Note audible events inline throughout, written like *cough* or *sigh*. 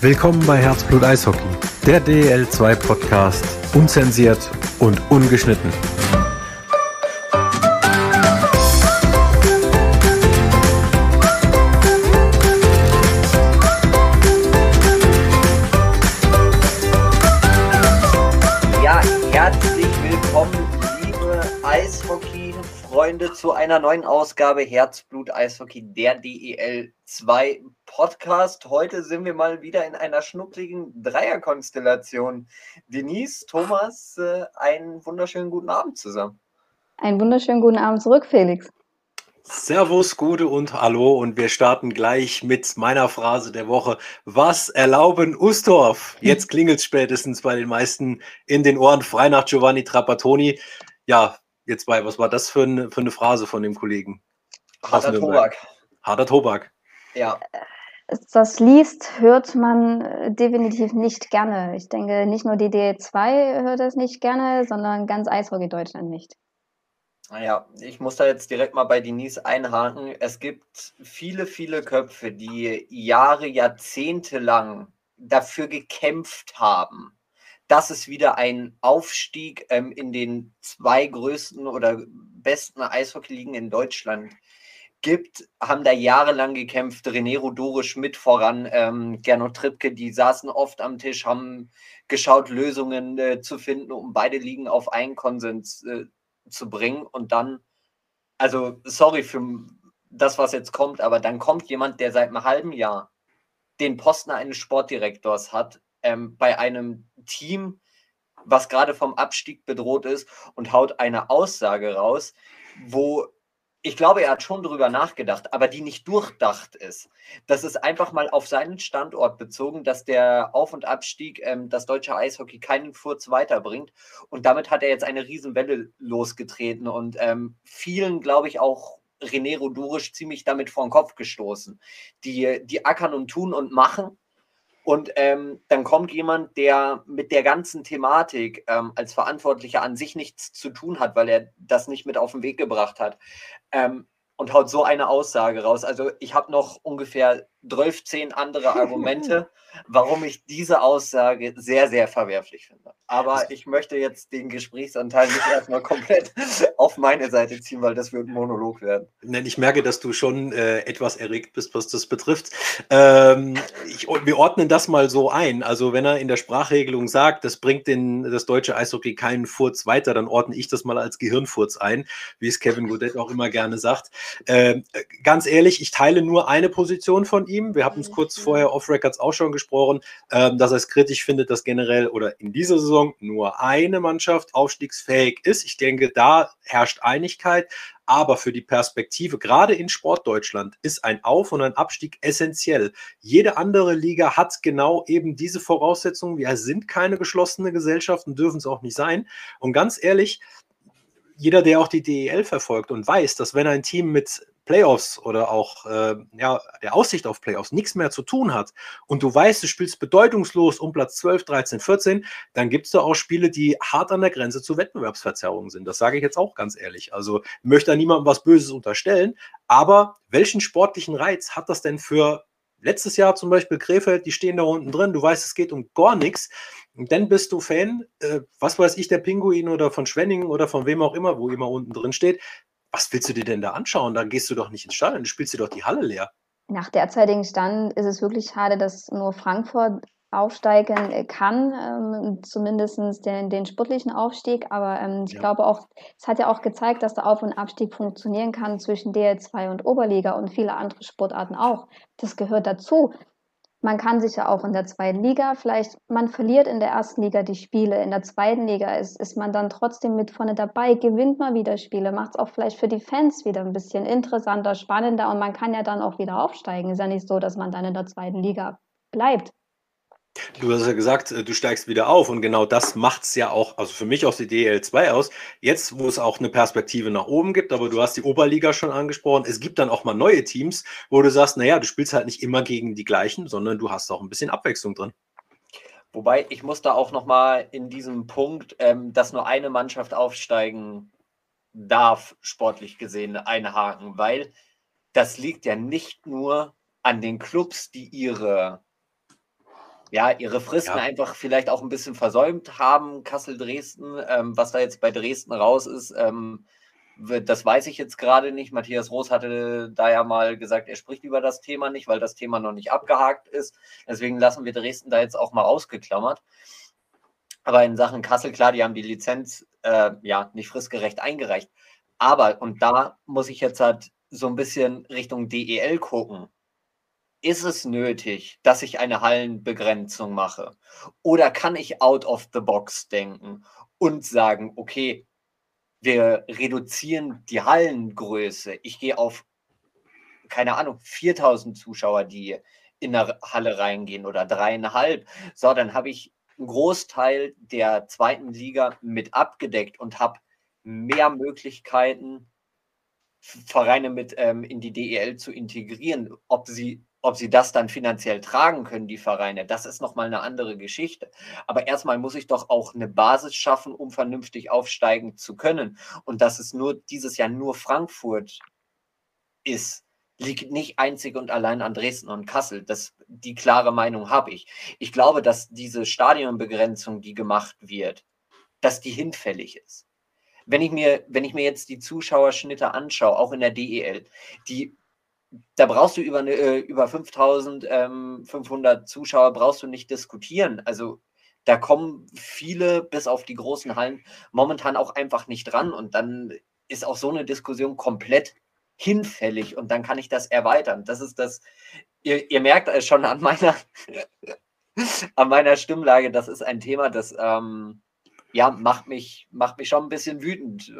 Willkommen bei Herzblut Eishockey, der DL2 Podcast, unzensiert und ungeschnitten. Ja, herzlich willkommen, liebe Eishockey-Freunde, zu einer neuen Ausgabe Herzblut Eishockey, der DEL 2 Podcast. Heute sind wir mal wieder in einer schnuckligen Dreierkonstellation. Denise, Thomas, äh, einen wunderschönen guten Abend zusammen. Einen wunderschönen guten Abend zurück, Felix. Servus, Gute und Hallo und wir starten gleich mit meiner Phrase der Woche. Was erlauben Ustorf? Jetzt *laughs* klingelt es spätestens bei den meisten in den Ohren. Frei nach Giovanni Trapattoni. Ja, jetzt bei, was war das für eine, für eine Phrase von dem Kollegen? Harter Tobak. Harter Tobak. Ja. Das liest, hört man äh, definitiv nicht gerne. Ich denke, nicht nur die DL2 hört es nicht gerne, sondern ganz Eishockey Deutschland nicht. Naja, ich muss da jetzt direkt mal bei Denise einhaken. Es gibt viele, viele Köpfe, die Jahre, Jahrzehnte lang dafür gekämpft haben, dass es wieder einen Aufstieg ähm, in den zwei größten oder besten Eishockey-Ligen in Deutschland gibt, haben da jahrelang gekämpft. René Rodorisch mit voran, ähm, Gernot Trippke, die saßen oft am Tisch, haben geschaut, Lösungen äh, zu finden, um beide Ligen auf einen Konsens äh, zu bringen und dann, also sorry für das, was jetzt kommt, aber dann kommt jemand, der seit einem halben Jahr den Posten eines Sportdirektors hat, ähm, bei einem Team, was gerade vom Abstieg bedroht ist und haut eine Aussage raus, wo ich glaube, er hat schon darüber nachgedacht, aber die nicht durchdacht ist. Das ist einfach mal auf seinen Standort bezogen, dass der Auf- und Abstieg ähm, das deutsche Eishockey keinen Furz weiterbringt. Und damit hat er jetzt eine Riesenwelle losgetreten und ähm, vielen, glaube ich, auch René Rodurisch ziemlich damit vor den Kopf gestoßen. Die, die ackern und tun und machen und ähm, dann kommt jemand, der mit der ganzen Thematik ähm, als Verantwortlicher an sich nichts zu tun hat, weil er das nicht mit auf den Weg gebracht hat. Ähm, und haut so eine Aussage raus. Also ich habe noch ungefähr 12, 10 andere Argumente, *laughs* warum ich diese Aussage sehr, sehr verwerflich finde. Aber ich möchte jetzt den Gesprächsanteil nicht erstmal komplett *laughs* auf meine Seite ziehen, weil das wird ein Monolog werden. Ich merke, dass du schon äh, etwas erregt bist, was das betrifft. Ähm, ich, wir ordnen das mal so ein. Also wenn er in der Sprachregelung sagt, das bringt den, das deutsche Eishockey keinen Furz weiter, dann ordne ich das mal als Gehirnfurz ein, wie es Kevin Godet auch immer gerne sagt. Ähm, ganz ehrlich, ich teile nur eine Position von ihm. Wir haben es kurz vorher off-Records auch schon gesprochen, ähm, dass er es kritisch findet, dass generell oder in dieser Saison nur eine Mannschaft aufstiegsfähig ist. Ich denke, da herrscht Einigkeit. Aber für die Perspektive, gerade in Sportdeutschland, ist ein Auf- und ein Abstieg essentiell. Jede andere Liga hat genau eben diese Voraussetzungen. Wir sind keine geschlossene Gesellschaft und dürfen es auch nicht sein. Und ganz ehrlich, jeder, der auch die DEL verfolgt und weiß, dass wenn ein Team mit Playoffs oder auch äh, ja, der Aussicht auf Playoffs nichts mehr zu tun hat und du weißt, du spielst bedeutungslos um Platz 12, 13, 14, dann gibt es da auch Spiele, die hart an der Grenze zu Wettbewerbsverzerrungen sind. Das sage ich jetzt auch ganz ehrlich. Also möchte da niemandem was Böses unterstellen, aber welchen sportlichen Reiz hat das denn für letztes Jahr zum Beispiel Krefeld, die stehen da unten drin, du weißt, es geht um gar nichts. Und dann bist du Fan, äh, was weiß ich, der Pinguin oder von Schwenningen oder von wem auch immer, wo immer unten drin steht was willst du dir denn da anschauen? Da gehst du doch nicht ins Stadion, du spielst dir doch die Halle leer. Nach derzeitigen Stand ist es wirklich schade, dass nur Frankfurt aufsteigen kann, ähm, zumindest den, den sportlichen Aufstieg. Aber ähm, ich ja. glaube auch, es hat ja auch gezeigt, dass der Auf- und Abstieg funktionieren kann zwischen DL2 und Oberliga und viele andere Sportarten auch. Das gehört dazu. Man kann sich ja auch in der zweiten Liga, vielleicht, man verliert in der ersten Liga die Spiele, in der zweiten Liga ist, ist man dann trotzdem mit vorne dabei, gewinnt mal wieder Spiele, macht es auch vielleicht für die Fans wieder ein bisschen interessanter, spannender und man kann ja dann auch wieder aufsteigen. Ist ja nicht so, dass man dann in der zweiten Liga bleibt. Du hast ja gesagt, äh, du steigst wieder auf und genau das macht es ja auch, also für mich aus die DL2 aus, jetzt wo es auch eine Perspektive nach oben gibt, aber du hast die Oberliga schon angesprochen, es gibt dann auch mal neue Teams, wo du sagst, naja, du spielst halt nicht immer gegen die gleichen, sondern du hast auch ein bisschen Abwechslung drin. Wobei ich muss da auch nochmal in diesem Punkt, ähm, dass nur eine Mannschaft aufsteigen darf, sportlich gesehen, einhaken, weil das liegt ja nicht nur an den Clubs, die ihre ja, ihre Fristen ja. einfach vielleicht auch ein bisschen versäumt haben, Kassel, Dresden, ähm, was da jetzt bei Dresden raus ist, ähm, das weiß ich jetzt gerade nicht. Matthias Roos hatte da ja mal gesagt, er spricht über das Thema nicht, weil das Thema noch nicht abgehakt ist. Deswegen lassen wir Dresden da jetzt auch mal ausgeklammert. Aber in Sachen Kassel, klar, die haben die Lizenz äh, ja nicht fristgerecht eingereicht. Aber, und da muss ich jetzt halt so ein bisschen Richtung DEL gucken. Ist es nötig, dass ich eine Hallenbegrenzung mache? Oder kann ich out of the box denken und sagen, okay, wir reduzieren die Hallengröße. Ich gehe auf, keine Ahnung, 4000 Zuschauer, die in der Halle reingehen oder dreieinhalb. So, dann habe ich einen Großteil der zweiten Liga mit abgedeckt und habe mehr Möglichkeiten, Vereine mit ähm, in die DEL zu integrieren. Ob sie ob sie das dann finanziell tragen können, die Vereine, das ist nochmal eine andere Geschichte. Aber erstmal muss ich doch auch eine Basis schaffen, um vernünftig aufsteigen zu können. Und dass es nur dieses Jahr nur Frankfurt ist, liegt nicht einzig und allein an Dresden und Kassel. Das, die klare Meinung habe ich. Ich glaube, dass diese Stadionbegrenzung, die gemacht wird, dass die hinfällig ist. Wenn ich mir, wenn ich mir jetzt die Zuschauerschnitte anschaue, auch in der DEL, die da brauchst du über, eine, äh, über 5500 ähm, Zuschauer brauchst du nicht diskutieren. Also da kommen viele bis auf die großen Hallen momentan auch einfach nicht dran und dann ist auch so eine Diskussion komplett hinfällig und dann kann ich das erweitern. Das ist das, ihr, ihr merkt es schon an meiner, *laughs* an meiner Stimmlage, das ist ein Thema, das ähm, ja, macht mich, macht mich schon ein bisschen wütend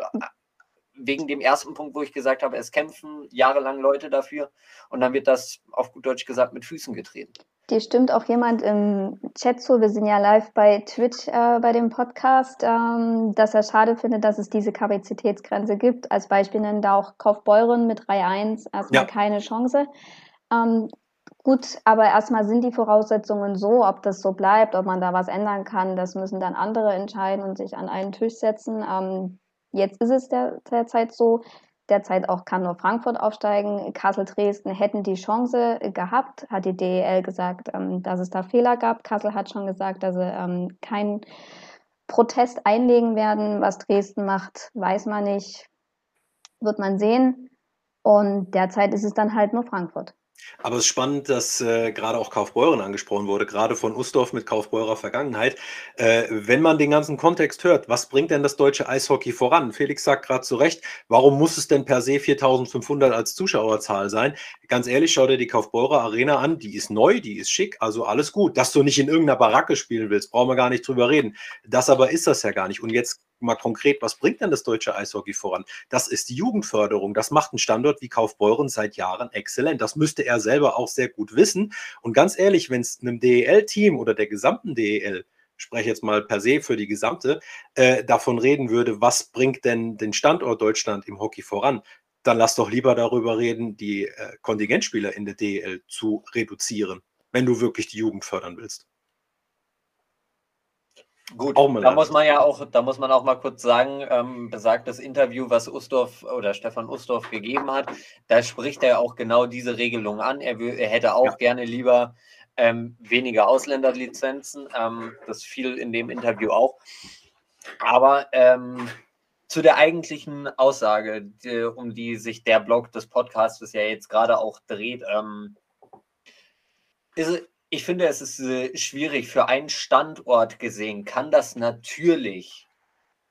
wegen dem ersten Punkt, wo ich gesagt habe, es kämpfen jahrelang Leute dafür und dann wird das auf gut Deutsch gesagt mit Füßen getreten. Dir stimmt auch jemand im Chat zu, wir sind ja live bei Twitch äh, bei dem Podcast, ähm, dass er schade findet, dass es diese Kapazitätsgrenze gibt. Als Beispiel nennt er auch Kaufbeuren mit 3-1 erstmal ja. keine Chance. Ähm, gut, aber erstmal sind die Voraussetzungen so, ob das so bleibt, ob man da was ändern kann, das müssen dann andere entscheiden und sich an einen Tisch setzen. Ähm, Jetzt ist es der, derzeit so. Derzeit auch kann nur Frankfurt aufsteigen. Kassel, Dresden hätten die Chance gehabt, hat die DEL gesagt, ähm, dass es da Fehler gab. Kassel hat schon gesagt, dass sie ähm, keinen Protest einlegen werden. Was Dresden macht, weiß man nicht. Wird man sehen. Und derzeit ist es dann halt nur Frankfurt. Aber es ist spannend, dass äh, gerade auch Kaufbeuren angesprochen wurde, gerade von Ustorf mit Kaufbeurer Vergangenheit. Äh, wenn man den ganzen Kontext hört, was bringt denn das deutsche Eishockey voran? Felix sagt gerade zu Recht, warum muss es denn per se 4500 als Zuschauerzahl sein? Ganz ehrlich, schau dir die Kaufbeurer Arena an, die ist neu, die ist schick, also alles gut. Dass du nicht in irgendeiner Baracke spielen willst, brauchen wir gar nicht drüber reden. Das aber ist das ja gar nicht. Und jetzt mal konkret, was bringt denn das deutsche Eishockey voran? Das ist die Jugendförderung. Das macht ein Standort wie Kaufbeuren seit Jahren exzellent. Das müsste er selber auch sehr gut wissen. Und ganz ehrlich, wenn es einem DEL-Team oder der gesamten DEL spreche jetzt mal per se für die gesamte, äh, davon reden würde, was bringt denn den Standort Deutschland im Hockey voran, dann lass doch lieber darüber reden, die äh, Kontingentspieler in der DEL zu reduzieren, wenn du wirklich die Jugend fördern willst. Gut, da muss man ja auch, da muss man auch mal kurz sagen, ähm, besagtes Interview, was Ustorf oder Stefan Ustorf gegeben hat, da spricht er auch genau diese Regelung an. Er, er hätte auch ja. gerne lieber ähm, weniger Ausländerlizenzen. Ähm, das fiel in dem Interview auch. Aber ähm, zu der eigentlichen Aussage, die, um die sich der Blog des Podcasts ja jetzt gerade auch dreht, ähm, ist, ich finde, es ist äh, schwierig für einen Standort gesehen, kann das natürlich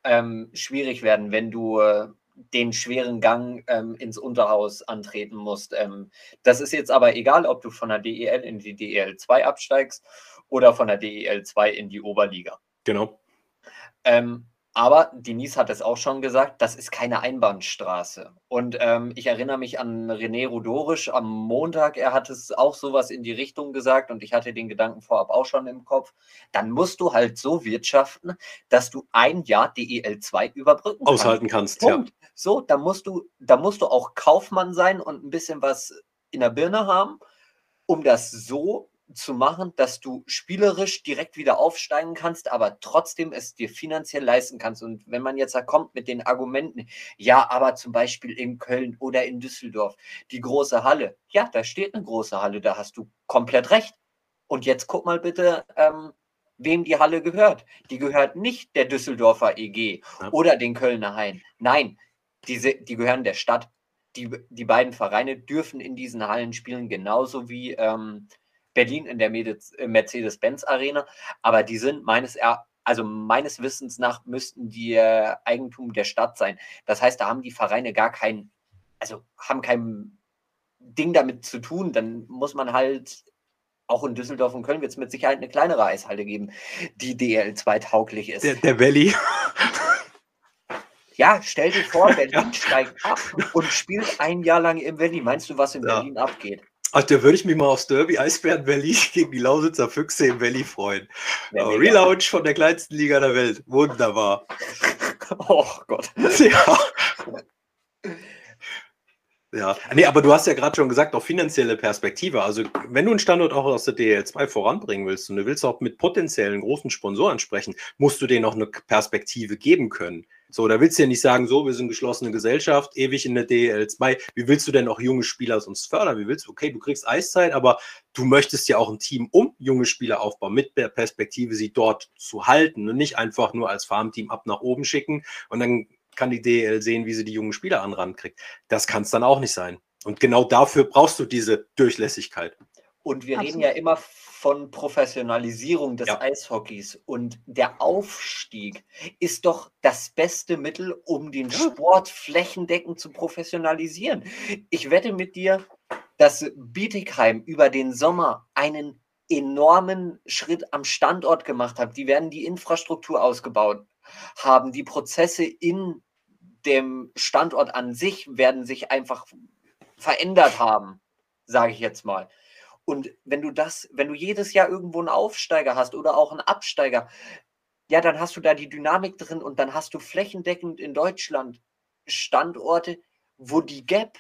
ähm, schwierig werden, wenn du äh, den schweren Gang ähm, ins Unterhaus antreten musst. Ähm, das ist jetzt aber egal, ob du von der DEL in die DEL 2 absteigst oder von der DEL 2 in die Oberliga. Genau. Ähm, aber Denise hat es auch schon gesagt, das ist keine Einbahnstraße. Und ähm, ich erinnere mich an René Rudorisch am Montag, er hat es auch sowas in die Richtung gesagt und ich hatte den Gedanken vorab auch schon im Kopf. Dann musst du halt so wirtschaften, dass du ein Jahr DEL 2 überbrücken Aushalten kannst. Punkt. Ja. So, da musst du, da musst du auch Kaufmann sein und ein bisschen was in der Birne haben, um das so zu machen, dass du spielerisch direkt wieder aufsteigen kannst, aber trotzdem es dir finanziell leisten kannst. Und wenn man jetzt da kommt mit den Argumenten, ja, aber zum Beispiel in Köln oder in Düsseldorf, die große Halle, ja, da steht eine große Halle, da hast du komplett recht. Und jetzt guck mal bitte, ähm, wem die Halle gehört. Die gehört nicht der Düsseldorfer EG ja. oder den Kölner Hain. Nein, diese, die gehören der Stadt. Die, die beiden Vereine dürfen in diesen Hallen spielen, genauso wie ähm, Berlin in der äh, Mercedes-Benz Arena. Aber die sind meines Erachtens also meines Wissens nach müssten die äh, Eigentum der Stadt sein. Das heißt, da haben die Vereine gar kein, also haben kein Ding damit zu tun. Dann muss man halt auch in Düsseldorf und Köln wird es mit Sicherheit eine kleinere Eishalle geben, die DL2 tauglich ist. Der, der Valley. *laughs* Ja, stell dir vor, *laughs* Berlin ja. steigt ab und spielt ein Jahr lang im Valley. Meinst du, was in ja. Berlin abgeht? Ach, da würde ich mich mal aufs Derby Eisbären Berlin *laughs* gegen die Lausitzer Füchse im Valley freuen. Ja, Relaunch von der kleinsten Liga der Welt. Wunderbar. *laughs* Oh Gott. Ja. Ja, nee, aber du hast ja gerade schon gesagt, auch finanzielle Perspektive. Also, wenn du einen Standort auch aus der DL2 voranbringen willst und du willst auch mit potenziellen großen Sponsoren sprechen, musst du denen auch eine Perspektive geben können. So, da willst du ja nicht sagen, so, wir sind geschlossene Gesellschaft, ewig in der DL2. Wie willst du denn auch junge Spieler sonst fördern? Wie willst du, okay, du kriegst Eiszeit, aber du möchtest ja auch ein Team um junge Spieler aufbauen, mit der Perspektive, sie dort zu halten und nicht einfach nur als Farmteam ab nach oben schicken und dann kann die DL sehen, wie sie die jungen Spieler an kriegt. Das kann es dann auch nicht sein. Und genau dafür brauchst du diese Durchlässigkeit. Und wir Absolut. reden ja immer von Professionalisierung des ja. Eishockeys. Und der Aufstieg ist doch das beste Mittel, um den Sport flächendeckend zu professionalisieren. Ich wette mit dir, dass Bietigheim über den Sommer einen enormen Schritt am Standort gemacht hat. Die werden die Infrastruktur ausgebaut haben. Die Prozesse in dem Standort an sich werden sich einfach verändert haben, sage ich jetzt mal. Und wenn du das, wenn du jedes Jahr irgendwo einen Aufsteiger hast oder auch einen Absteiger, ja, dann hast du da die Dynamik drin und dann hast du flächendeckend in Deutschland Standorte, wo die Gap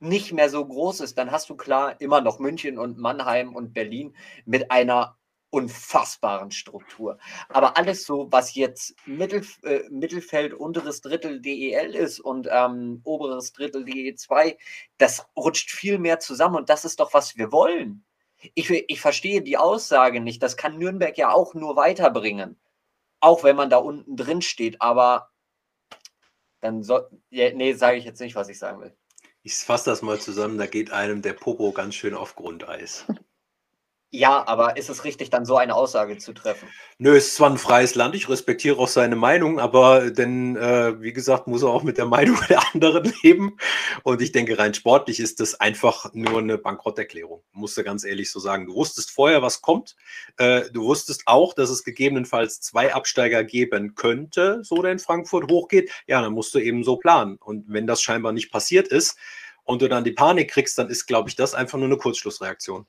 nicht mehr so groß ist. Dann hast du klar immer noch München und Mannheim und Berlin mit einer unfassbaren Struktur. Aber alles so, was jetzt Mittel, äh, Mittelfeld, unteres Drittel DEL ist und ähm, oberes Drittel DE2, das rutscht viel mehr zusammen und das ist doch, was wir wollen. Ich, ich verstehe die Aussage nicht. Das kann Nürnberg ja auch nur weiterbringen. Auch wenn man da unten drin steht. Aber dann soll. Ja, nee, sage ich jetzt nicht, was ich sagen will. Ich fasse das mal zusammen. Da geht einem der Popo ganz schön auf Grundeis. *laughs* Ja, aber ist es richtig, dann so eine Aussage zu treffen? Nö, es ist zwar ein freies Land, ich respektiere auch seine Meinung, aber denn, äh, wie gesagt, muss er auch mit der Meinung *laughs* der anderen leben. Und ich denke, rein sportlich ist das einfach nur eine Bankrotterklärung. Musst du ganz ehrlich so sagen. Du wusstest vorher, was kommt. Äh, du wusstest auch, dass es gegebenenfalls zwei Absteiger geben könnte, so der in Frankfurt hochgeht. Ja, dann musst du eben so planen. Und wenn das scheinbar nicht passiert ist und du dann die Panik kriegst, dann ist, glaube ich, das einfach nur eine Kurzschlussreaktion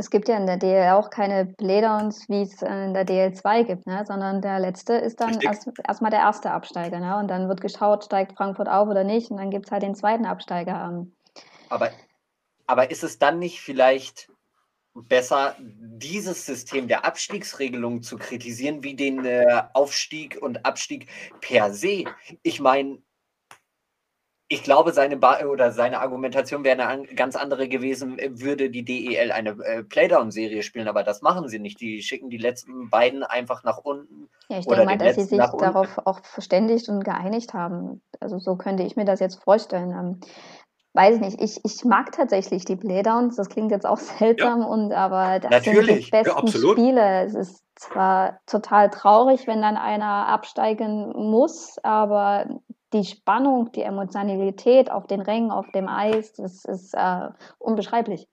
es gibt ja in der DL auch keine Playdowns, wie es in der DL2 gibt, ne? sondern der letzte ist dann erstmal erst der erste Absteiger. Ne? Und dann wird geschaut, steigt Frankfurt auf oder nicht. Und dann gibt es halt den zweiten Absteiger an. Aber, aber ist es dann nicht vielleicht besser, dieses System der Abstiegsregelung zu kritisieren, wie den äh, Aufstieg und Abstieg per se? Ich meine, ich glaube, seine ba oder seine Argumentation wäre eine ganz andere gewesen, würde die DEL eine äh, Playdown-Serie spielen, aber das machen sie nicht. Die schicken die letzten beiden einfach nach unten. Ja, ich denke mal, dass sie sich darauf auch verständigt und geeinigt haben. Also so könnte ich mir das jetzt vorstellen. Ähm, weiß nicht, ich, ich mag tatsächlich die Playdowns, das klingt jetzt auch *laughs* seltsam, ja. und aber das Natürlich. sind die besten ja, Spiele. Es ist zwar total traurig, wenn dann einer absteigen muss, aber die Spannung, die Emotionalität auf den Rängen, auf dem Eis, das ist äh, unbeschreiblich.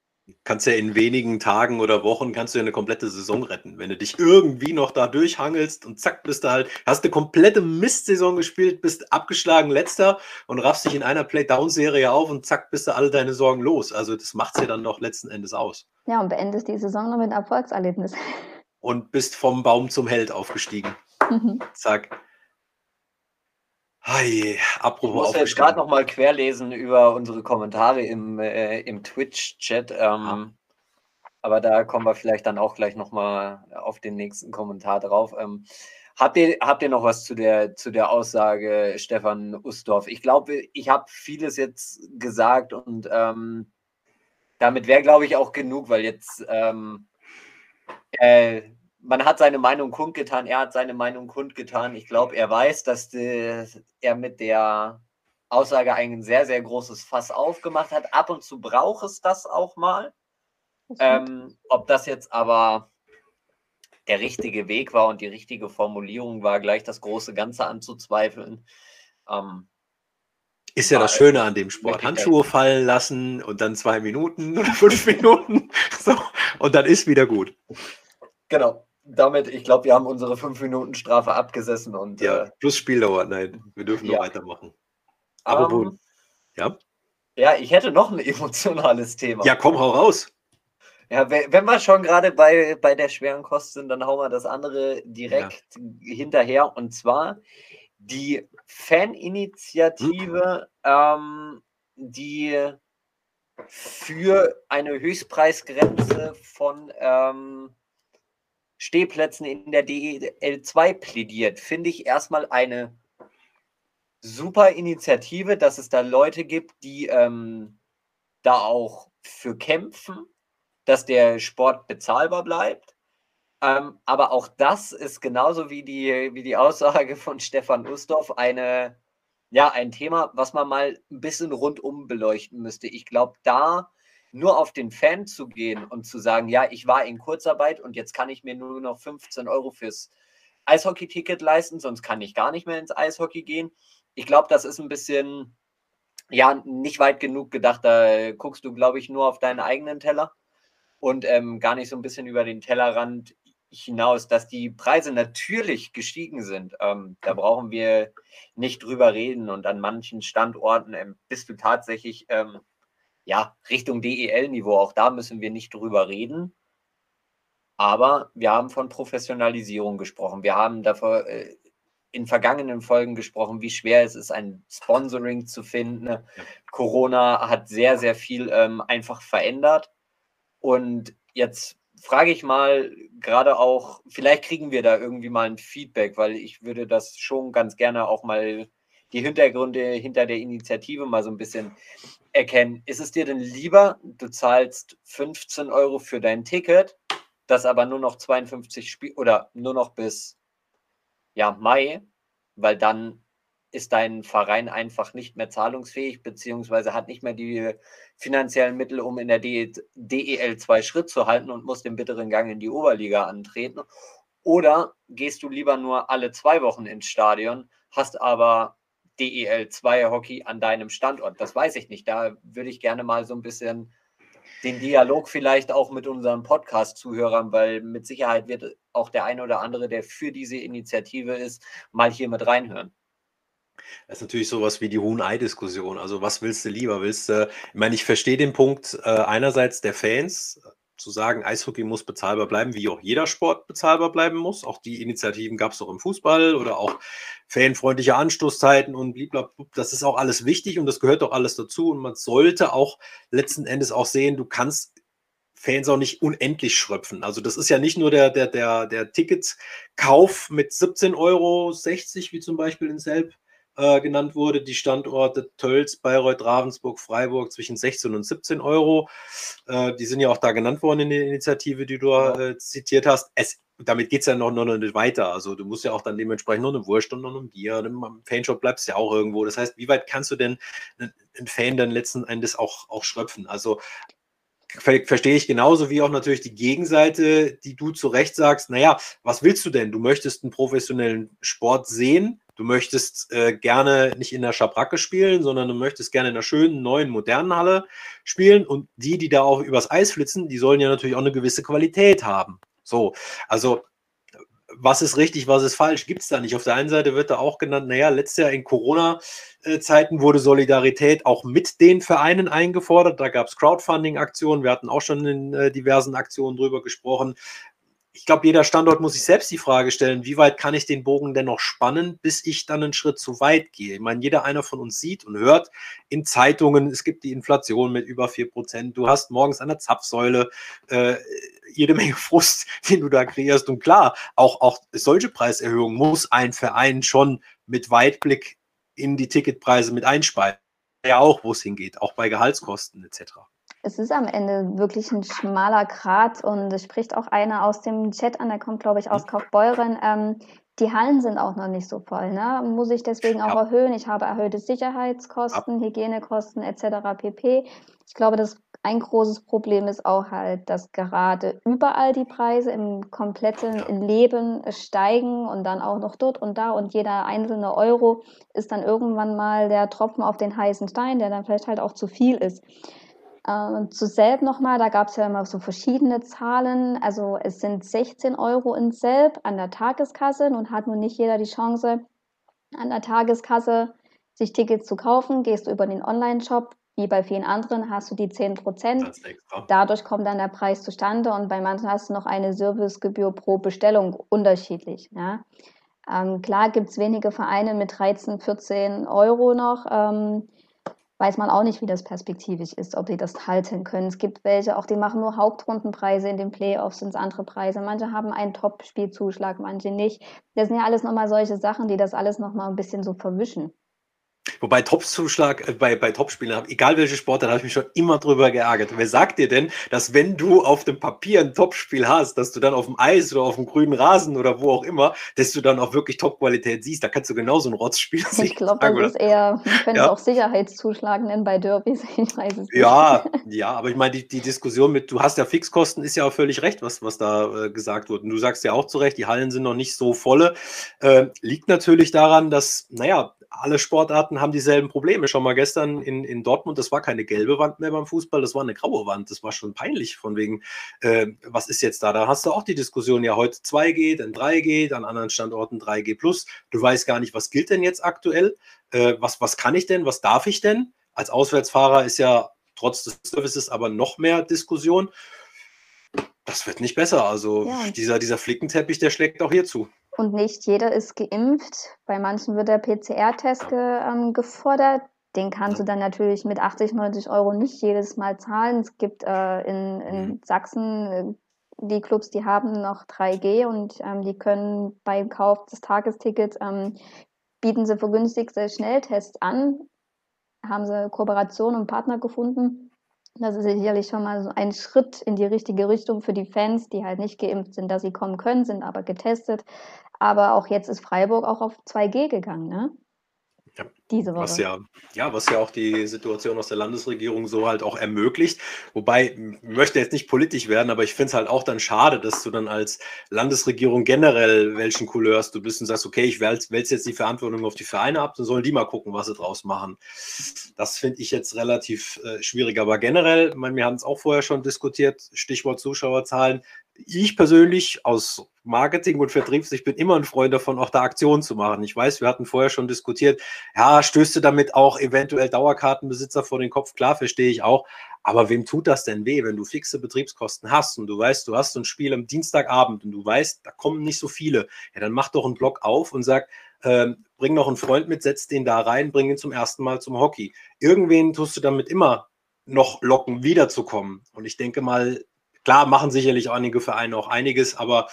Kannst ja in wenigen Tagen oder Wochen kannst du ja eine komplette Saison retten. Wenn du dich irgendwie noch da durchhangelst und zack, bist du halt, hast eine komplette Mistsaison gespielt, bist abgeschlagen letzter und raffst dich in einer Playdown-Serie auf und zack, bist du alle deine Sorgen los. Also das macht es ja dann doch letzten Endes aus. Ja, und beendest die Saison noch mit Erfolgserlebnis. Und bist vom Baum zum Held aufgestiegen. Mhm. *laughs* Zack. Hey, apropos ich muss jetzt gerade noch mal querlesen über unsere Kommentare im, äh, im Twitch-Chat. Ähm, ja. Aber da kommen wir vielleicht dann auch gleich noch mal auf den nächsten Kommentar drauf. Ähm, habt, ihr, habt ihr noch was zu der, zu der Aussage Stefan Ustorf? Ich glaube, ich habe vieles jetzt gesagt und ähm, damit wäre, glaube ich, auch genug, weil jetzt ähm, Äh, man hat seine Meinung kundgetan, er hat seine Meinung kundgetan. Ich glaube, er weiß, dass die, er mit der Aussage ein sehr, sehr großes Fass aufgemacht hat. Ab und zu braucht es das auch mal. Ähm, ob das jetzt aber der richtige Weg war und die richtige Formulierung war, gleich das große Ganze anzuzweifeln. Ähm, ist ja das Schöne an dem Sport. Handschuhe fallen lassen und dann zwei Minuten *laughs* oder fünf Minuten. So, und dann ist wieder gut. Genau. Damit, ich glaube, wir haben unsere fünf Minuten Strafe abgesessen und. Ja, äh, plus Spieldauer. Nein, wir dürfen ja. noch weitermachen. Aber um, ähm, ja. Ja, ich hätte noch ein *laughs* emotionales Thema. Ja, komm, hau raus. Ja, wenn wir schon gerade bei, bei der schweren Kost sind, dann hauen wir das andere direkt ja. hinterher. Und zwar die Faninitiative, hm. ähm, die für eine Höchstpreisgrenze von ähm, Stehplätzen in der DEL2 plädiert, finde ich erstmal eine super Initiative, dass es da Leute gibt, die ähm, da auch für kämpfen, dass der Sport bezahlbar bleibt. Ähm, aber auch das ist genauso wie die, wie die Aussage von Stefan Ustorf eine, ja, ein Thema, was man mal ein bisschen rundum beleuchten müsste. Ich glaube, da nur auf den Fan zu gehen und zu sagen, ja, ich war in Kurzarbeit und jetzt kann ich mir nur noch 15 Euro fürs Eishockey-Ticket leisten, sonst kann ich gar nicht mehr ins Eishockey gehen. Ich glaube, das ist ein bisschen, ja, nicht weit genug gedacht. Da guckst du, glaube ich, nur auf deinen eigenen Teller und ähm, gar nicht so ein bisschen über den Tellerrand hinaus, dass die Preise natürlich gestiegen sind. Ähm, da brauchen wir nicht drüber reden. Und an manchen Standorten ähm, bist du tatsächlich ähm, ja, Richtung DEL-Niveau. Auch da müssen wir nicht drüber reden. Aber wir haben von Professionalisierung gesprochen. Wir haben davor äh, in vergangenen Folgen gesprochen, wie schwer es ist, ein Sponsoring zu finden. Ja. Corona hat sehr, sehr viel ähm, einfach verändert. Und jetzt frage ich mal gerade auch, vielleicht kriegen wir da irgendwie mal ein Feedback, weil ich würde das schon ganz gerne auch mal die Hintergründe hinter der Initiative mal so ein bisschen erkennen. Ist es dir denn lieber, du zahlst 15 Euro für dein Ticket, das aber nur noch 52 Spiel oder nur noch bis ja, Mai, weil dann ist dein Verein einfach nicht mehr zahlungsfähig, beziehungsweise hat nicht mehr die finanziellen Mittel, um in der DEL 2 Schritt zu halten und muss den bitteren Gang in die Oberliga antreten. Oder gehst du lieber nur alle zwei Wochen ins Stadion, hast aber DEL 2 Hockey an deinem Standort? Das weiß ich nicht. Da würde ich gerne mal so ein bisschen den Dialog vielleicht auch mit unseren Podcast-Zuhörern, weil mit Sicherheit wird auch der eine oder andere, der für diese Initiative ist, mal hier mit reinhören. Das ist natürlich sowas wie die Huhn-Ei-Diskussion. Also was willst du lieber? Willst du, ich meine, ich verstehe den Punkt äh, einerseits der Fans, zu sagen, Eishockey muss bezahlbar bleiben, wie auch jeder Sport bezahlbar bleiben muss. Auch die Initiativen gab es auch im Fußball oder auch fanfreundliche Anstoßzeiten und blablabla. Das ist auch alles wichtig und das gehört auch alles dazu. Und man sollte auch letzten Endes auch sehen, du kannst Fans auch nicht unendlich schröpfen. Also das ist ja nicht nur der, der, der, der Ticketkauf mit 17,60 Euro, wie zum Beispiel in Selb, äh, genannt wurde, die Standorte Tölz, Bayreuth, Ravensburg, Freiburg zwischen 16 und 17 Euro. Äh, die sind ja auch da genannt worden in der Initiative, die du äh, zitiert hast. Es, damit geht es ja noch, noch nicht weiter. Also du musst ja auch dann dementsprechend noch eine Wurst und noch ein Bier. Im Fanshop bleibst du ja auch irgendwo. Das heißt, wie weit kannst du denn einen Fan dann letzten Endes auch, auch schröpfen? Also verstehe ich genauso wie auch natürlich die Gegenseite, die du zu Recht sagst, naja, was willst du denn? Du möchtest einen professionellen Sport sehen, du möchtest äh, gerne nicht in der Schabracke spielen, sondern du möchtest gerne in einer schönen, neuen, modernen Halle spielen und die, die da auch übers Eis flitzen, die sollen ja natürlich auch eine gewisse Qualität haben. So, also was ist richtig, was ist falsch, gibt es da nicht. Auf der einen Seite wird da auch genannt, naja, letztes Jahr in Corona-Zeiten wurde Solidarität auch mit den Vereinen eingefordert. Da gab es Crowdfunding-Aktionen. Wir hatten auch schon in äh, diversen Aktionen drüber gesprochen ich glaube, jeder Standort muss sich selbst die Frage stellen, wie weit kann ich den Bogen denn noch spannen, bis ich dann einen Schritt zu weit gehe. Ich meine, jeder einer von uns sieht und hört in Zeitungen, es gibt die Inflation mit über 4%, du hast morgens an der Zapfsäule äh, jede Menge *laughs* Frust, den du da kreierst. Und klar, auch, auch solche Preiserhöhungen muss ein Verein schon mit Weitblick in die Ticketpreise mit einspeisen. Ja, auch, wo es hingeht, auch bei Gehaltskosten etc Es ist am Ende wirklich ein schmaler Grat und es spricht auch einer aus dem Chat an, der kommt, glaube ich, aus mhm. Kaufbeuren. Ähm, die Hallen sind auch noch nicht so voll. Ne? Muss ich deswegen auch ja. erhöhen? Ich habe erhöhte Sicherheitskosten, ja. Hygienekosten etc. pp. Ich glaube, das ein großes Problem ist auch halt, dass gerade überall die Preise im kompletten ja. Leben steigen und dann auch noch dort und da und jeder einzelne Euro ist dann irgendwann mal der Tropfen auf den heißen Stein, der dann vielleicht halt auch zu viel ist. Äh, zu Selb nochmal, da gab es ja immer so verschiedene Zahlen. Also es sind 16 Euro in Selb an der Tageskasse. Nun hat nun nicht jeder die Chance, an der Tageskasse sich Tickets zu kaufen. Gehst du über den Online-Shop, wie bei vielen anderen, hast du die 10 Prozent. Dadurch kommt dann der Preis zustande und bei manchen hast du noch eine Servicegebühr pro Bestellung unterschiedlich. Ja. Ähm, klar gibt es wenige Vereine mit 13, 14 Euro noch. Ähm, weiß man auch nicht, wie das perspektivisch ist, ob die das halten können. Es gibt welche, auch die machen nur Hauptrundenpreise, in den Playoffs sind andere Preise. Manche haben einen Top-Spielzuschlag, manche nicht. Das sind ja alles nochmal solche Sachen, die das alles nochmal ein bisschen so verwischen. Wobei Topzuschlag äh, bei, bei Topspielern, egal welche Sportart, habe ich mich schon immer drüber geärgert. Wer sagt dir denn, dass wenn du auf dem Papier ein Topspiel hast, dass du dann auf dem Eis oder auf dem grünen Rasen oder wo auch immer, dass du dann auch wirklich Topqualität siehst? Da kannst du genauso ein Rotzspiel sehen. Ich *laughs* glaube, das ist eher, man könnte ja. es auch Sicherheitszuschlag nennen bei Derbys. *laughs* Ich weiß es nicht. Ja, ja, aber ich meine, die, die Diskussion mit, du hast ja Fixkosten, ist ja auch völlig recht, was, was da äh, gesagt wurde. Und du sagst ja auch zu Recht, die Hallen sind noch nicht so volle. Äh, liegt natürlich daran, dass, naja, alle Sportarten haben dieselben Probleme. Schon mal gestern in, in Dortmund, das war keine gelbe Wand mehr beim Fußball, das war eine graue Wand. Das war schon peinlich von wegen, äh, was ist jetzt da? Da hast du auch die Diskussion, ja, heute 2G, dann 3G, an anderen Standorten 3G plus. Du weißt gar nicht, was gilt denn jetzt aktuell? Äh, was, was kann ich denn? Was darf ich denn? Als Auswärtsfahrer ist ja trotz des Services aber noch mehr Diskussion. Das wird nicht besser. Also ja. dieser, dieser Flickenteppich, der schlägt auch hier zu. Und nicht jeder ist geimpft. Bei manchen wird der PCR-Test ge, ähm, gefordert. Den kannst du dann natürlich mit 80, 90 Euro nicht jedes Mal zahlen. Es gibt äh, in, in mhm. Sachsen äh, die Clubs, die haben noch 3G und ähm, die können beim Kauf des Tagestickets ähm, bieten sie vergünstigste Schnelltests an. Haben sie Kooperation und Partner gefunden. Das ist sicherlich schon mal so ein Schritt in die richtige Richtung für die Fans, die halt nicht geimpft sind, dass sie kommen können, sind aber getestet. Aber auch jetzt ist Freiburg auch auf 2G gegangen, ne? Ja, diese Woche. Was ja, ja, was ja auch die Situation aus der Landesregierung so halt auch ermöglicht. Wobei, ich möchte jetzt nicht politisch werden, aber ich finde es halt auch dann schade, dass du dann als Landesregierung generell welchen Couleurs du bist und sagst, okay, ich wälze jetzt die Verantwortung auf die Vereine ab, dann sollen die mal gucken, was sie draus machen. Das finde ich jetzt relativ äh, schwierig. Aber generell, ich meine, wir haben es auch vorher schon diskutiert, Stichwort Zuschauerzahlen, ich persönlich aus Marketing und Vertriebssicht bin immer ein Freund davon, auch da Aktionen zu machen. Ich weiß, wir hatten vorher schon diskutiert, ja, stößt du damit auch eventuell Dauerkartenbesitzer vor den Kopf? Klar, verstehe ich auch. Aber wem tut das denn weh, wenn du fixe Betriebskosten hast und du weißt, du hast so ein Spiel am Dienstagabend und du weißt, da kommen nicht so viele, ja, dann mach doch einen Blog auf und sag, äh, bring noch einen Freund mit, setz den da rein, bring ihn zum ersten Mal zum Hockey. Irgendwen tust du damit immer noch locken, wiederzukommen. Und ich denke mal, Klar machen sicherlich einige Vereine auch einiges, aber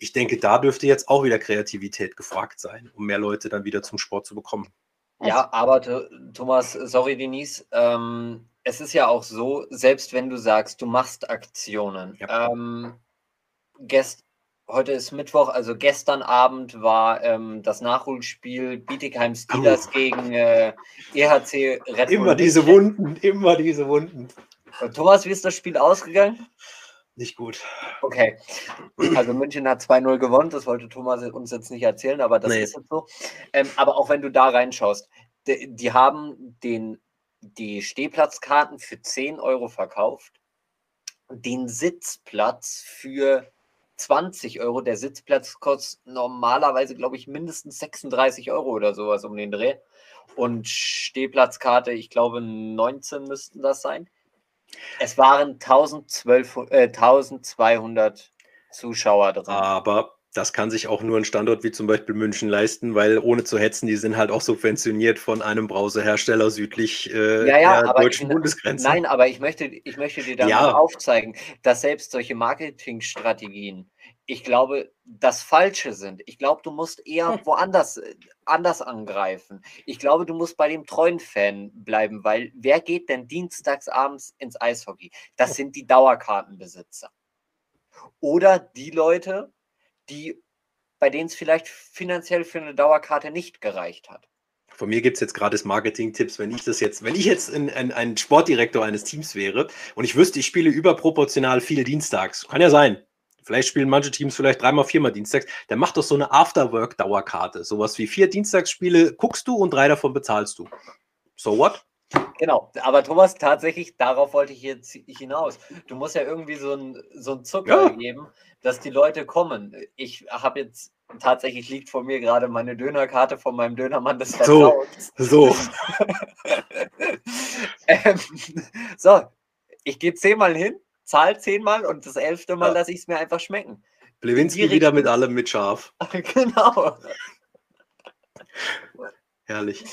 ich denke, da dürfte jetzt auch wieder Kreativität gefragt sein, um mehr Leute dann wieder zum Sport zu bekommen. Ja, aber Thomas, sorry Denise, ähm, es ist ja auch so, selbst wenn du sagst, du machst Aktionen. Ja. Ähm, gest, heute ist Mittwoch, also gestern Abend war ähm, das Nachholspiel Bietigheim Steelers oh. gegen äh, EHC Red Bull. Immer diese Wunden, immer diese Wunden. Und Thomas, wie ist das Spiel ausgegangen? Nicht gut. Okay. Also München hat 2-0 gewonnen, das wollte Thomas uns jetzt nicht erzählen, aber das nee. ist jetzt so. Ähm, aber auch wenn du da reinschaust, die, die, haben den, die Stehplatzkarten für 10 Euro verkauft, den Sitzplatz für 20 Euro. Der Sitzplatz kostet normalerweise, glaube ich, mindestens 36 Euro oder sowas um den Dreh. Und Stehplatzkarte, ich glaube, 19 müssten das sein. Es waren 1012, äh, 1200 Zuschauer drin. Aber das kann sich auch nur ein Standort wie zum Beispiel München leisten, weil ohne zu hetzen, die sind halt auch subventioniert von einem Browserhersteller südlich äh, ja, ja, der deutschen ich, Bundesgrenze. Nein, aber ich möchte, ich möchte dir damit ja. aufzeigen, dass selbst solche Marketingstrategien, ich glaube, das Falsche sind. Ich glaube, du musst eher *laughs* woanders äh, anders angreifen. Ich glaube, du musst bei dem treuen Fan bleiben, weil wer geht denn dienstags abends ins Eishockey? Das sind die Dauerkartenbesitzer. Oder die Leute, die bei denen es vielleicht finanziell für eine Dauerkarte nicht gereicht hat. Von mir gibt es jetzt gerade Marketing-Tipps, wenn ich das jetzt, wenn ich jetzt ein, ein, ein Sportdirektor eines Teams wäre und ich wüsste, ich spiele überproportional viel dienstags, kann ja sein, Vielleicht spielen manche Teams vielleicht dreimal, viermal dienstags. Dann mach doch so eine Afterwork-Dauerkarte. Sowas wie vier Dienstagsspiele guckst du und drei davon bezahlst du. So what? Genau, aber Thomas, tatsächlich, darauf wollte ich jetzt hinaus. Du musst ja irgendwie so ein, so ein Zucker ja. geben, dass die Leute kommen. Ich habe jetzt tatsächlich liegt vor mir gerade meine Dönerkarte von meinem Dönermann des Vertrauens. So, so. *laughs* ähm, so, ich gehe zehnmal hin, zahl zehnmal und das elfte Mal ja. lasse ich es mir einfach schmecken. Blewinski wieder mit allem mit scharf. *laughs* genau. Herrlich.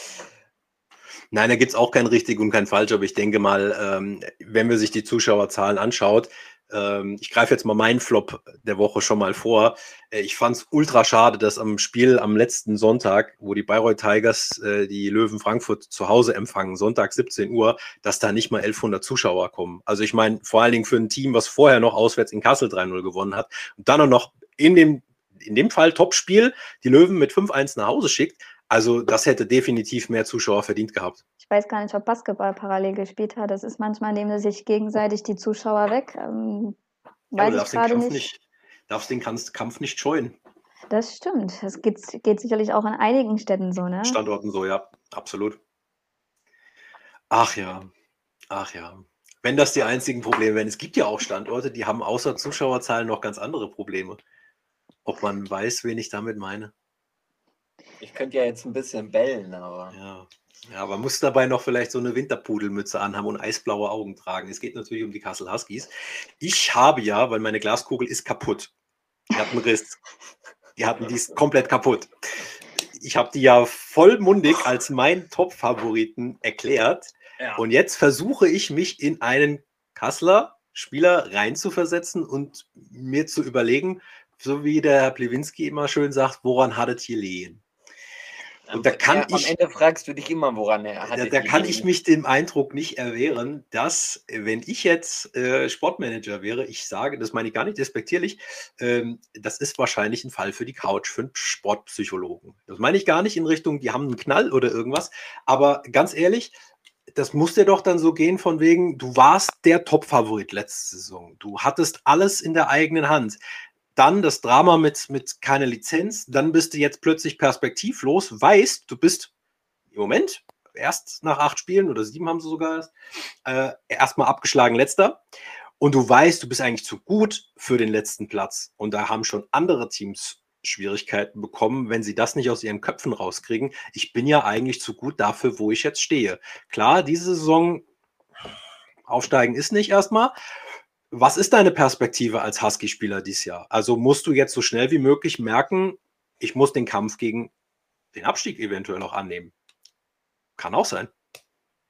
Nein, da gibt es auch kein richtig und kein falsch, aber ich denke mal, ähm, wenn man sich die Zuschauerzahlen anschaut, ich greife jetzt mal meinen Flop der Woche schon mal vor. Äh, ich fand es ultra schade, dass am Spiel am letzten Sonntag, wo die Bayreuth Tigers äh, die Löwen Frankfurt zu Hause empfangen, Sonntag 17 Uhr, dass da nicht mal 1100 Zuschauer kommen. Also ich meine, vor allen Dingen für ein Team, was vorher noch auswärts in Kassel 3-0 gewonnen hat und dann noch in dem, in dem Fall Topspiel die Löwen mit 5-1 nach Hause schickt. Also das hätte definitiv mehr Zuschauer verdient gehabt. Ich weiß gar nicht, ob Basketball parallel gespielt hat. Das ist manchmal, nehmen sie sich gegenseitig die Zuschauer weg. Ähm, weiß ja, ich gerade nicht. nicht. Darfst den Kampf nicht scheuen. Das stimmt. Das geht, geht sicherlich auch in einigen Städten so, ne? Standorten so, ja, absolut. Ach ja, ach ja. Wenn das die einzigen Probleme wären. Es gibt ja auch Standorte, die haben außer Zuschauerzahlen noch ganz andere Probleme. Ob man weiß, wen ich damit meine. Ich könnte ja jetzt ein bisschen bellen, aber. Ja. Ja, man muss dabei noch vielleicht so eine Winterpudelmütze anhaben und eisblaue Augen tragen. Es geht natürlich um die Kassel Huskies. Ich habe ja, weil meine Glaskugel ist kaputt. Die hat einen Riss. Die hatten die ist komplett kaputt. Ich habe die ja vollmundig als meinen Top-Favoriten erklärt. Ja. Und jetzt versuche ich mich in einen Kasseler Spieler reinzuversetzen und mir zu überlegen, so wie der Herr Plewinski immer schön sagt, woran hat es hier liegen? Und da kann ja, ich. Am Ende fragst du dich immer, woran er hat. Da, da kann ich mich dem Eindruck nicht erwehren, dass, wenn ich jetzt äh, Sportmanager wäre, ich sage, das meine ich gar nicht despektierlich, ähm, das ist wahrscheinlich ein Fall für die Couch, für einen Sportpsychologen. Das meine ich gar nicht in Richtung, die haben einen Knall oder irgendwas. Aber ganz ehrlich, das muss dir doch dann so gehen, von wegen, du warst der Top-Favorit letzte Saison. Du hattest alles in der eigenen Hand. Dann das Drama mit, mit keine Lizenz. Dann bist du jetzt plötzlich perspektivlos, weißt, du bist im Moment erst nach acht Spielen oder sieben haben sie sogar erst, äh, erstmal abgeschlagen letzter. Und du weißt, du bist eigentlich zu gut für den letzten Platz. Und da haben schon andere Teams Schwierigkeiten bekommen, wenn sie das nicht aus ihren Köpfen rauskriegen. Ich bin ja eigentlich zu gut dafür, wo ich jetzt stehe. Klar, diese Saison aufsteigen ist nicht erstmal. Was ist deine Perspektive als Husky-Spieler dieses Jahr? Also musst du jetzt so schnell wie möglich merken, ich muss den Kampf gegen den Abstieg eventuell noch annehmen. Kann auch sein.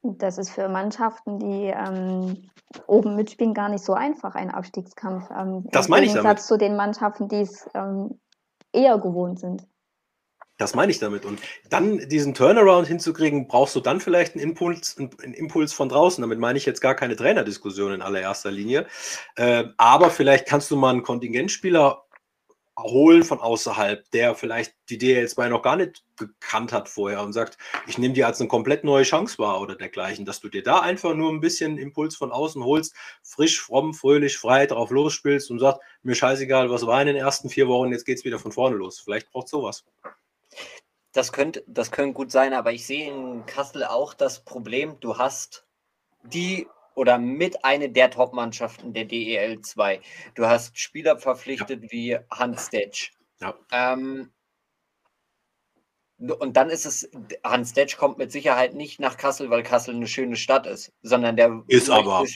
Das ist für Mannschaften, die ähm, oben mitspielen, gar nicht so einfach, ein Abstiegskampf. Ähm, das meine ich damit. Im Gegensatz zu den Mannschaften, die es ähm, eher gewohnt sind. Das meine ich damit. Und dann diesen Turnaround hinzukriegen, brauchst du dann vielleicht einen Impuls, einen Impuls von draußen. Damit meine ich jetzt gar keine Trainerdiskussion in allererster Linie. Äh, aber vielleicht kannst du mal einen Kontingentspieler holen von außerhalb, der vielleicht die DL 2 noch gar nicht gekannt hat vorher und sagt, ich nehme die als eine komplett neue Chance wahr oder dergleichen, dass du dir da einfach nur ein bisschen Impuls von außen holst, frisch, fromm, fröhlich, frei drauf losspielst und sagst, mir scheißegal, was war in den ersten vier Wochen, jetzt geht es wieder von vorne los. Vielleicht braucht sowas. Das könnte, das könnte gut sein, aber ich sehe in Kassel auch das Problem, du hast die oder mit einer der Top-Mannschaften der DEL 2. Du hast Spieler verpflichtet ja. wie Hans Detsch. Ja. Ähm, und dann ist es, Hans Detsch kommt mit Sicherheit nicht nach Kassel, weil Kassel eine schöne Stadt ist, sondern der ist aber.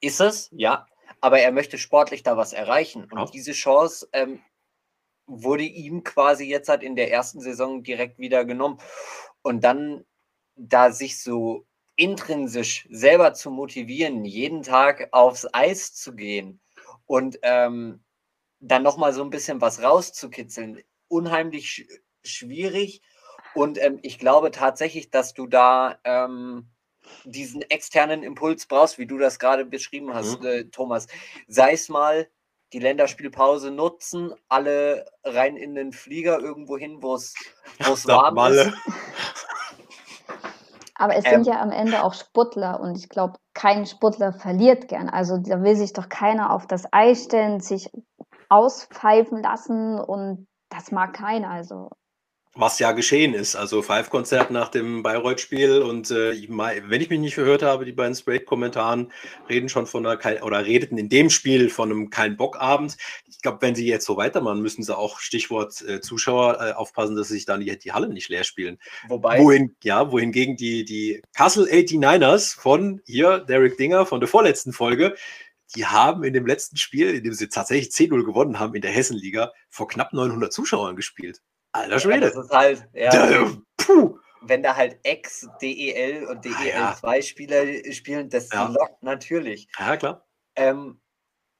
Ist es, ja. Aber er möchte sportlich da was erreichen. Und ja. diese Chance ähm, wurde ihm quasi jetzt halt in der ersten Saison direkt wieder genommen. Und dann da sich so intrinsisch selber zu motivieren, jeden Tag aufs Eis zu gehen und ähm, dann nochmal so ein bisschen was rauszukitzeln, unheimlich sch schwierig. Und ähm, ich glaube tatsächlich, dass du da ähm, diesen externen Impuls brauchst, wie du das gerade beschrieben hast, mhm. äh, Thomas. Sei es mal die Länderspielpause nutzen, alle rein in den Flieger irgendwo hin, wo es warm Malle. ist. Aber es ähm, sind ja am Ende auch Sportler und ich glaube, kein Sportler verliert gern. Also da will sich doch keiner auf das Eis stellen, sich auspfeifen lassen und das mag keiner. Also was ja geschehen ist. Also Five-Konzert nach dem Bayreuth-Spiel und äh, wenn ich mich nicht verhört habe, die beiden Straight-Kommentaren reden schon von einer oder redeten in dem Spiel von einem kein Bock-Abend. Ich glaube, wenn sie jetzt so weitermachen, müssen sie auch Stichwort äh, Zuschauer äh, aufpassen, dass sie sich dann die, die Halle nicht leer spielen. Wobei Wohin, ja, wohingegen die, die Kassel 89ers von hier, Derek Dinger von der vorletzten Folge, die haben in dem letzten Spiel, in dem sie tatsächlich 10-0 gewonnen haben in der Hessenliga, vor knapp 900 Zuschauern gespielt. Alter Schwede. Ja, das ist halt, ja, Puh. wenn da halt Ex-DEL und DEL2 ah, ja. Spieler spielen, das ja. lockt natürlich. Ja, klar. Ähm,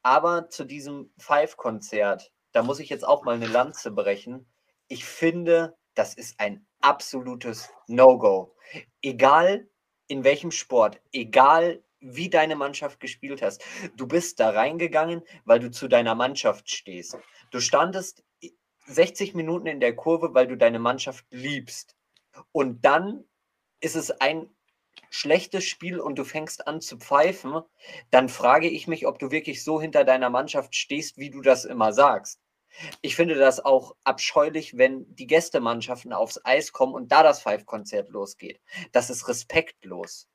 aber zu diesem Five-Konzert, da muss ich jetzt auch mal eine Lanze brechen. Ich finde, das ist ein absolutes No-Go. Egal in welchem Sport, egal wie deine Mannschaft gespielt hast. Du bist da reingegangen, weil du zu deiner Mannschaft stehst. Du standest 60 Minuten in der Kurve, weil du deine Mannschaft liebst. Und dann ist es ein schlechtes Spiel und du fängst an zu pfeifen, dann frage ich mich, ob du wirklich so hinter deiner Mannschaft stehst, wie du das immer sagst. Ich finde das auch abscheulich, wenn die Gästemannschaften aufs Eis kommen und da das Pfeifkonzert losgeht. Das ist respektlos.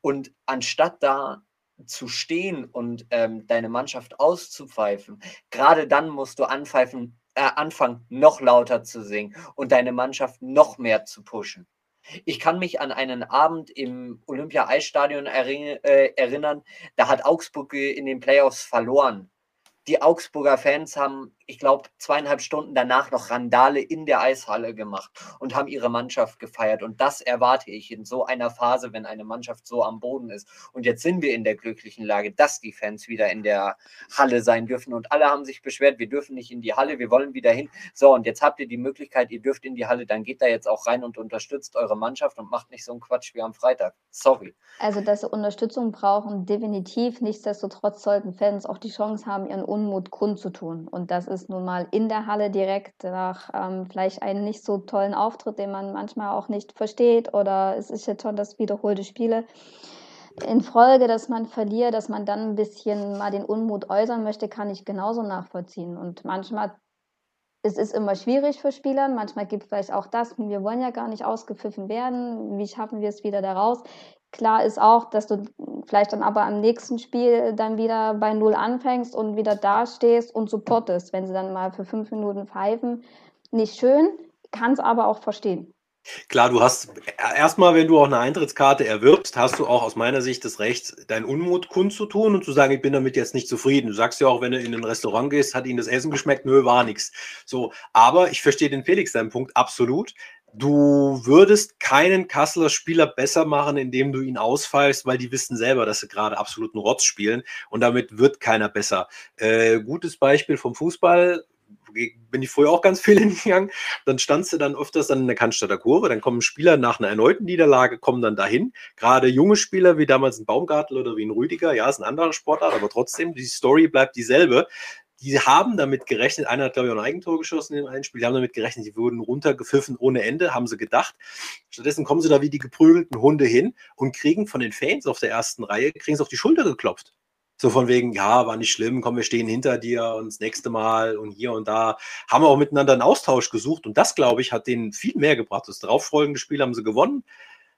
Und anstatt da zu stehen und ähm, deine Mannschaft auszupfeifen, gerade dann musst du anpfeifen, äh, anfangen, noch lauter zu singen und deine Mannschaft noch mehr zu pushen. Ich kann mich an einen Abend im Olympia-Eisstadion äh, erinnern, da hat Augsburg in den Playoffs verloren. Die Augsburger Fans haben ich glaube, zweieinhalb Stunden danach noch Randale in der Eishalle gemacht und haben ihre Mannschaft gefeiert. Und das erwarte ich in so einer Phase, wenn eine Mannschaft so am Boden ist. Und jetzt sind wir in der glücklichen Lage, dass die Fans wieder in der Halle sein dürfen. Und alle haben sich beschwert, wir dürfen nicht in die Halle, wir wollen wieder hin. So, und jetzt habt ihr die Möglichkeit, ihr dürft in die Halle, dann geht da jetzt auch rein und unterstützt eure Mannschaft und macht nicht so einen Quatsch wie am Freitag. Sorry. Also, dass sie Unterstützung brauchen, definitiv. Nichtsdestotrotz sollten Fans auch die Chance haben, ihren Unmut kundzutun. Und das ist nun mal in der Halle direkt nach ähm, vielleicht einem nicht so tollen Auftritt, den man manchmal auch nicht versteht oder es ist jetzt schon das wiederholte Spiele in Folge, dass man verliert, dass man dann ein bisschen mal den Unmut äußern möchte, kann ich genauso nachvollziehen. Und manchmal es ist immer schwierig für Spieler. Manchmal gibt es vielleicht auch das, wir wollen ja gar nicht ausgepfiffen werden. Wie schaffen wir es wieder da raus? Klar ist auch, dass du vielleicht dann aber am nächsten Spiel dann wieder bei Null anfängst und wieder dastehst und supportest, wenn sie dann mal für fünf Minuten pfeifen. Nicht schön, kann es aber auch verstehen. Klar, du hast erstmal, wenn du auch eine Eintrittskarte erwirbst, hast du auch aus meiner Sicht das Recht, deinen Unmut kundzutun und zu sagen, ich bin damit jetzt nicht zufrieden. Du sagst ja auch, wenn du in ein Restaurant gehst, hat ihnen das Essen geschmeckt, nö, war nichts. So, aber ich verstehe den Felix deinen Punkt absolut. Du würdest keinen Kasseler Spieler besser machen, indem du ihn ausfallst, weil die wissen selber, dass sie gerade absoluten Rotz spielen und damit wird keiner besser. Äh, gutes Beispiel vom Fußball, bin ich früher auch ganz viel *laughs* hingegangen. Dann standst du dann öfters dann in der Cannstatter Kurve, dann kommen Spieler nach einer erneuten Niederlage, kommen dann dahin. Gerade junge Spieler, wie damals ein Baumgartel oder wie ein Rüdiger, ja, ist ein anderer Sportart, aber trotzdem, die Story bleibt dieselbe die haben damit gerechnet, einer hat, glaube ich, auch ein Eigentor geschossen in einem Spiel, die haben damit gerechnet, die wurden runtergepfiffen ohne Ende, haben sie gedacht. Stattdessen kommen sie da wie die geprügelten Hunde hin und kriegen von den Fans auf der ersten Reihe, kriegen sie auf die Schulter geklopft. So von wegen, ja, war nicht schlimm, komm, wir stehen hinter dir und das nächste Mal und hier und da. Haben wir auch miteinander einen Austausch gesucht und das, glaube ich, hat denen viel mehr gebracht. Das darauffolgende Spiel haben sie gewonnen.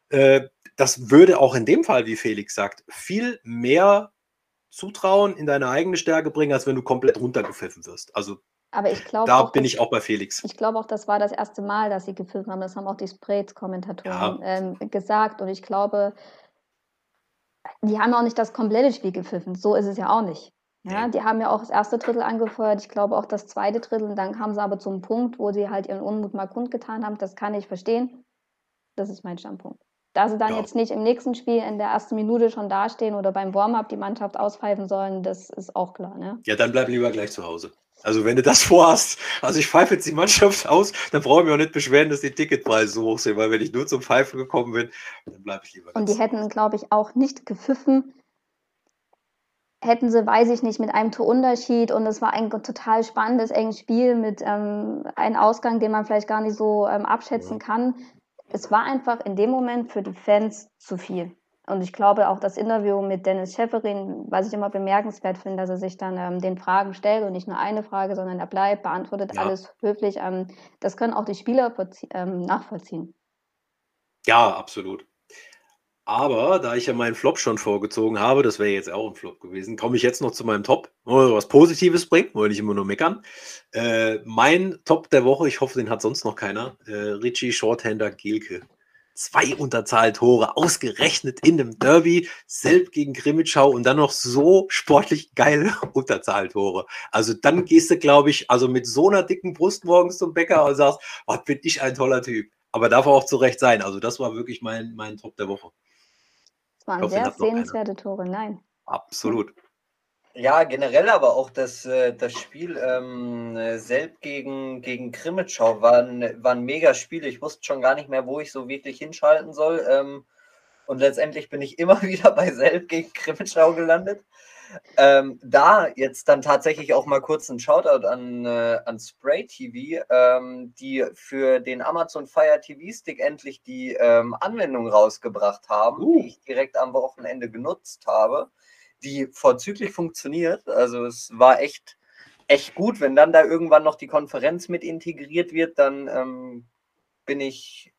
Äh, das würde auch in dem Fall, wie Felix sagt, viel mehr Zutrauen in deine eigene Stärke bringen, als wenn du komplett runtergepfiffen wirst. Also aber ich glaube da auch, bin ich auch bei Felix. Ich glaube auch, das war das erste Mal, dass sie gepfiffen haben. Das haben auch die Sprays-Kommentatoren ja. ähm, gesagt. Und ich glaube, die haben auch nicht das komplette Spiel gepfiffen. So ist es ja auch nicht. Ja, die haben ja auch das erste Drittel angefeuert, ich glaube auch das zweite Drittel. Und dann kamen sie aber zum Punkt, wo sie halt ihren Unmut mal kundgetan haben. Das kann ich verstehen. Das ist mein Standpunkt. Da sie dann ja. jetzt nicht im nächsten Spiel in der ersten Minute schon dastehen oder beim Warm-up die Mannschaft auspfeifen sollen, das ist auch klar. Ne? Ja, dann bleib lieber gleich zu Hause. Also wenn du das *laughs* vorhast, also ich pfeife jetzt die Mannschaft aus, dann brauche ich mich auch nicht beschweren, dass die Ticketpreise so hoch sind, weil wenn ich nur zum Pfeifen gekommen bin, dann bleibe ich lieber. Und die hätten, glaube ich, auch nicht gepfiffen, hätten sie, weiß ich nicht, mit einem Torunterschied und es war ein total spannendes, enges Spiel mit ähm, einem Ausgang, den man vielleicht gar nicht so ähm, abschätzen kann. Es war einfach in dem Moment für die Fans zu viel. Und ich glaube auch das Interview mit Dennis Schäferin, was ich immer bemerkenswert finde, dass er sich dann ähm, den Fragen stellt und nicht nur eine Frage, sondern er bleibt, beantwortet ja. alles höflich. Ähm, das können auch die Spieler ähm, nachvollziehen. Ja, absolut. Aber da ich ja meinen Flop schon vorgezogen habe, das wäre jetzt auch ein Flop gewesen, komme ich jetzt noch zu meinem Top, was Positives bringt, wollte ich immer nur meckern. Äh, mein Top der Woche, ich hoffe, den hat sonst noch keiner, äh, Richie Shorthander Gielke. Zwei Unterzahltore, ausgerechnet in einem Derby, selbst gegen Grimmitschau und dann noch so sportlich geile *laughs* Unterzahltore. Also dann gehst du, glaube ich, also mit so einer dicken Brust morgens zum Bäcker und sagst, was bin ich ein toller Typ. Aber darf auch zu Recht sein. Also das war wirklich mein, mein Top der Woche waren hoffe, sehr sehenswerte Tore, nein. Absolut. Ja, generell aber auch das, äh, das Spiel ähm, Selb gegen, gegen Krimitschau war ein, war ein mega Spiel. Ich wusste schon gar nicht mehr, wo ich so wirklich hinschalten soll. Ähm, und letztendlich bin ich *laughs* immer wieder bei Selb gegen Krimitschau gelandet. Ähm, da jetzt dann tatsächlich auch mal kurz ein Shoutout an, äh, an Spray TV, ähm, die für den Amazon Fire TV Stick endlich die ähm, Anwendung rausgebracht haben, uh. die ich direkt am Wochenende genutzt habe, die vorzüglich funktioniert. Also es war echt, echt gut. Wenn dann da irgendwann noch die Konferenz mit integriert wird, dann ähm, bin ich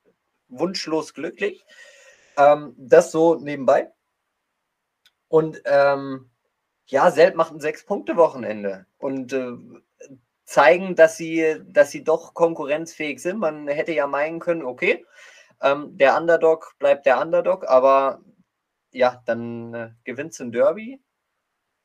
wunschlos glücklich. Ähm, das so nebenbei. Und ähm, ja, Selb macht ein Sechs-Punkte-Wochenende und äh, zeigen, dass sie, dass sie doch konkurrenzfähig sind. Man hätte ja meinen können, okay, ähm, der Underdog bleibt der Underdog, aber ja, dann äh, gewinnt ein Derby.